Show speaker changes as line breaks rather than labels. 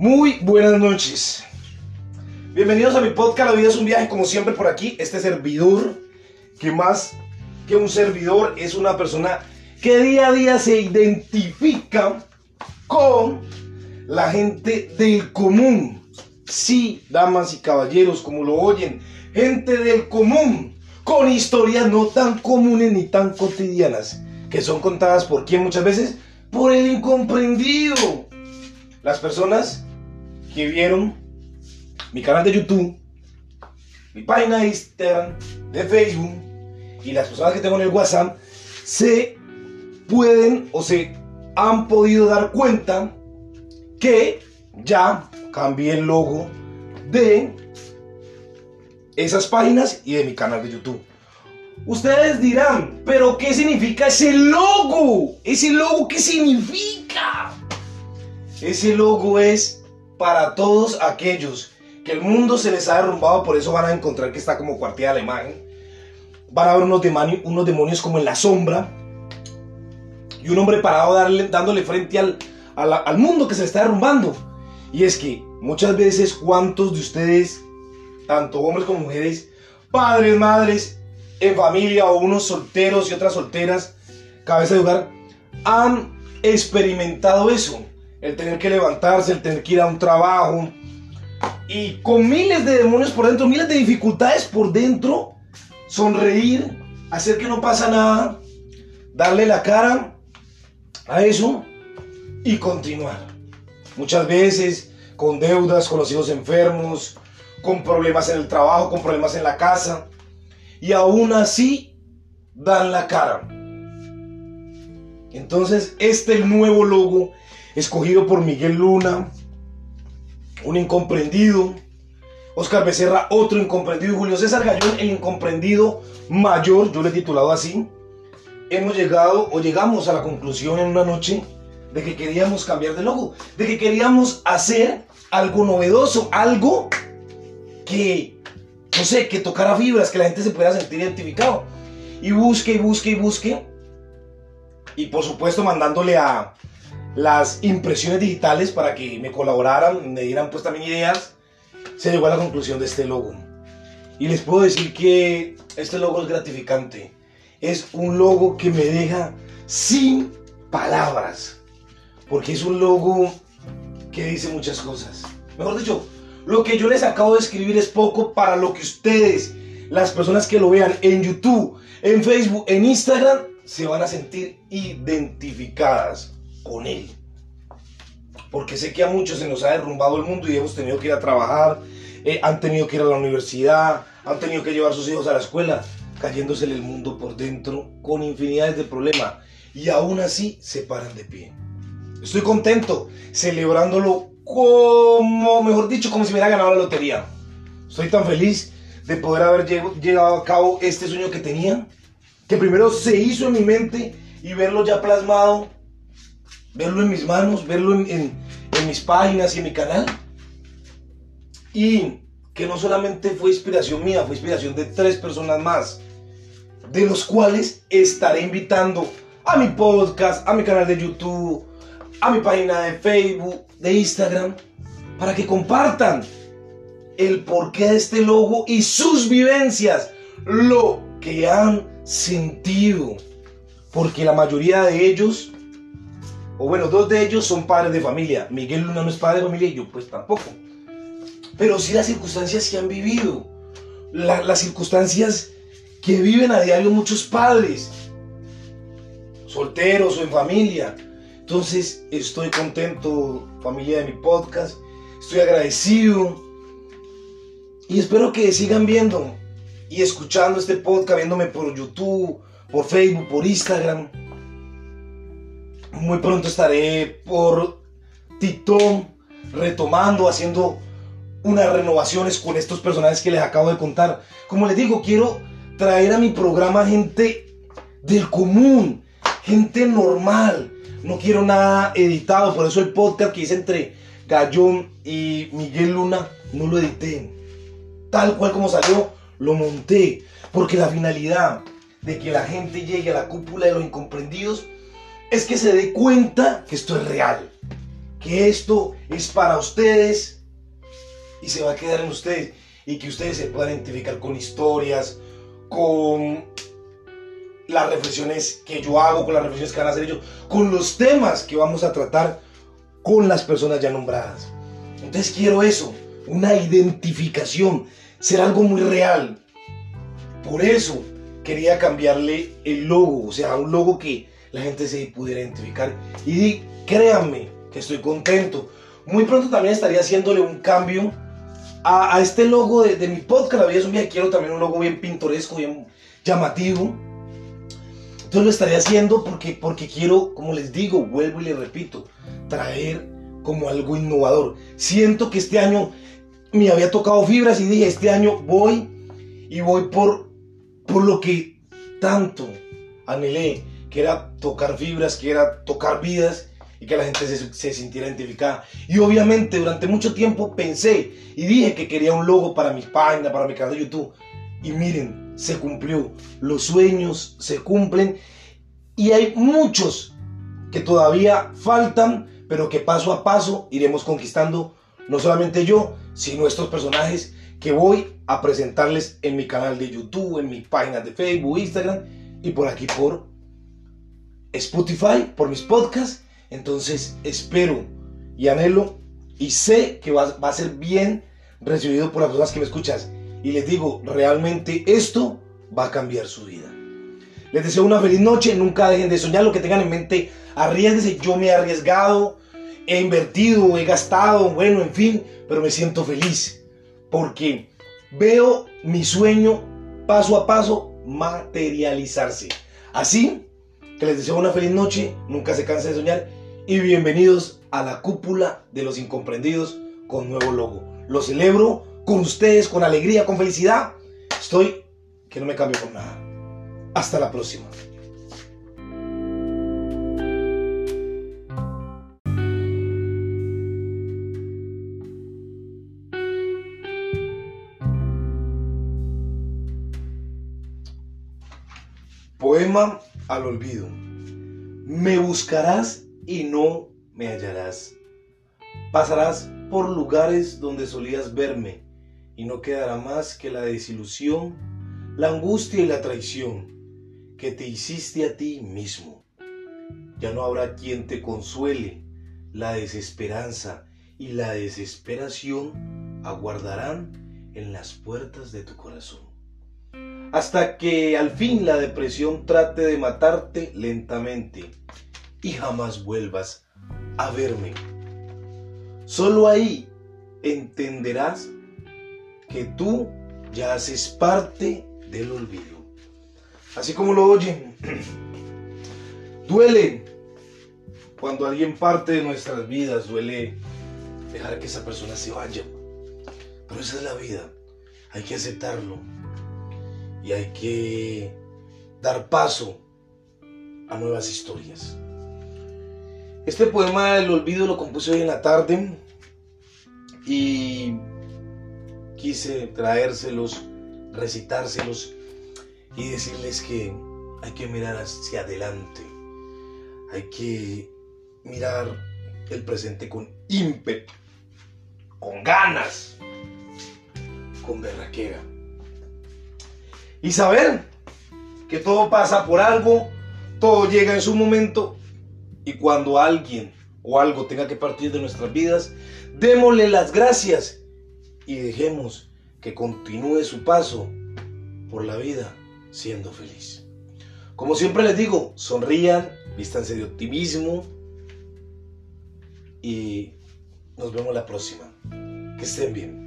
Muy buenas noches. Bienvenidos a mi podcast La vida es un viaje, como siempre por aquí. Este servidor, que más que un servidor, es una persona que día a día se identifica con la gente del común. Sí, damas y caballeros, como lo oyen, gente del común, con historias no tan comunes ni tan cotidianas, que son contadas por quién muchas veces, por el incomprendido. Las personas que vieron mi canal de YouTube, mi página de Instagram, de Facebook y las personas que tengo en el WhatsApp se pueden o se han podido dar cuenta que ya cambié el logo de esas páginas y de mi canal de YouTube. Ustedes dirán, pero ¿qué significa ese logo? ¿Ese logo qué significa? Ese logo es para todos aquellos que el mundo se les ha derrumbado, por eso van a encontrar que está como cuarteada la imagen. Van a ver unos demonios, unos demonios como en la sombra y un hombre parado dándole frente al, al mundo que se le está derrumbando. Y es que muchas veces, ¿cuántos de ustedes, tanto hombres como mujeres, padres, madres, en familia o unos solteros y otras solteras, cabeza de hogar, han experimentado eso? El tener que levantarse, el tener que ir a un trabajo. Y con miles de demonios por dentro, miles de dificultades por dentro, sonreír, hacer que no pasa nada, darle la cara a eso y continuar. Muchas veces con deudas, con los hijos enfermos, con problemas en el trabajo, con problemas en la casa. Y aún así dan la cara. Entonces, este nuevo logo escogido por Miguel Luna, un incomprendido, Oscar Becerra, otro incomprendido, Julio César Gallón, el incomprendido mayor, yo le he titulado así, hemos llegado o llegamos a la conclusión en una noche de que queríamos cambiar de logo, de que queríamos hacer algo novedoso, algo que, no sé, que tocara fibras, que la gente se pueda sentir identificado. Y busque busque busque. Y por supuesto mandándole a, las impresiones digitales para que me colaboraran, me dieran pues también ideas, se llegó a la conclusión de este logo. Y les puedo decir que este logo es gratificante. Es un logo que me deja sin palabras. Porque es un logo que dice muchas cosas. Mejor dicho, lo que yo les acabo de escribir es poco para lo que ustedes, las personas que lo vean en YouTube, en Facebook, en Instagram, se van a sentir identificadas con Él. Porque sé que a muchos se nos ha derrumbado el mundo y hemos tenido que ir a trabajar, eh, han tenido que ir a la universidad, han tenido que llevar a sus hijos a la escuela, cayéndose el mundo por dentro con infinidades de problemas. Y aún así se paran de pie. Estoy contento, celebrándolo como, mejor dicho, como si me hubiera ganado la lotería. Estoy tan feliz de poder haber llevado a cabo este sueño que tenía, que primero se hizo en mi mente y verlo ya plasmado verlo en mis manos, verlo en, mis páginas y en mi canal. Y que no solamente fue inspiración mía, fue inspiración de tres personas más, de los cuales estaré invitando a mi podcast, a mi canal de YouTube, a mi página de Facebook, de Instagram, para que compartan el porqué de este logo y sus vivencias, lo que han sentido, porque la mayoría de ellos o bueno, dos de ellos son padres de familia. Miguel Luna no es padre de familia y yo pues tampoco. Pero sí las circunstancias que han vivido, las circunstancias que viven a diario muchos padres, solteros o en familia. Entonces estoy contento, familia de mi podcast, estoy agradecido y espero que sigan viendo y escuchando este podcast, viéndome por YouTube, por Facebook, por Instagram muy pronto estaré por TikTok retomando, haciendo unas renovaciones con estos personajes que les acabo de contar. Como les digo, quiero traer a mi programa gente del común, gente normal. No quiero nada editado, por eso el podcast que hice entre Gallón y Miguel Luna no lo edité. Tal cual como salió, lo monté. Porque la finalidad de que la gente llegue a la cúpula de los incomprendidos es que se dé cuenta que esto es real. que esto es para ustedes y se va a quedar en ustedes y que ustedes se puedan identificar con historias, con las reflexiones que yo hago, con las reflexiones que van a hacer ellos, con los temas que vamos a tratar con las personas ya nombradas. Entonces quiero eso, una identificación, ser algo muy real. Por eso quería cambiarle el logo, o sea, un logo que la gente se pudiera identificar. Y créanme que estoy contento. Muy pronto también estaría haciéndole un cambio a, este logo de, mi podcast. La vida es un quiero también un logo bien pintoresco, bien llamativo. Entonces lo estaré haciendo porque, porque quiero, como les digo, vuelvo y les repito, traer como algo innovador. Siento que este año me había tocado fibras y dije, este año voy y voy por, por lo que tanto anhelé, que era tocar fibras, que era tocar vidas y que la gente se, se, sintiera identificada. Y obviamente durante mucho tiempo pensé y dije que quería un logo para mi página, para mi canal de YouTube. Y miren, se cumplió. Los sueños se cumplen y hay muchos que todavía faltan, pero que paso a paso iremos conquistando, no solamente yo, sino estos personajes que voy a presentarles en mi canal de YouTube, en mi página de Facebook, Instagram y por aquí por Spotify, por mis podcasts. Entonces espero y anhelo y sé que va, va a ser bien recibido por las personas que me escuchas. Y les digo, realmente esto va a cambiar su vida. Les deseo una feliz noche, nunca dejen de soñar lo que tengan en mente, arriesguense, yo me he arriesgado, he invertido, he gastado, bueno, en fin, pero me siento feliz porque veo mi sueño paso a paso materializarse. Así que les deseo una feliz noche, nunca se cansen de soñar y bienvenidos a la cúpula de los incomprendidos con nuevo logo. Lo celebro con ustedes, con alegría, con felicidad. Estoy que no me cambio por nada. Hasta la próxima. Poema al olvido. Me buscarás y no me hallarás. Pasarás por lugares donde solías verme y no quedará más que la desilusión, la angustia y la traición que te hiciste a ti mismo. Ya no habrá quien te consuele, la desesperanza y la desesperación aguardarán en las puertas de tu corazón. Hasta que al fin la depresión trate de matarte lentamente y jamás vuelvas a verme. Solo ahí entenderás que tú ya haces parte del olvido. Así como lo oyen, duele cuando alguien parte de nuestras vidas, duele dejar que esa persona se vaya. Pero esa es la vida, hay que aceptarlo y hay que dar paso a nuevas historias. Este poema del olvido lo compuse hoy en la tarde y quise traérselos, recitárselos y decirles que hay que mirar hacia adelante, hay que mirar el presente con ímpetu, con ganas, con berraquera. Y saber que todo pasa por algo, todo llega en su momento y cuando alguien o algo tenga que partir de nuestras vidas, démosle las gracias y dejemos que continúe su paso por la vida siendo feliz. Como siempre les digo, sonrían, vístanse de optimismo y nos vemos la próxima. Que estén bien.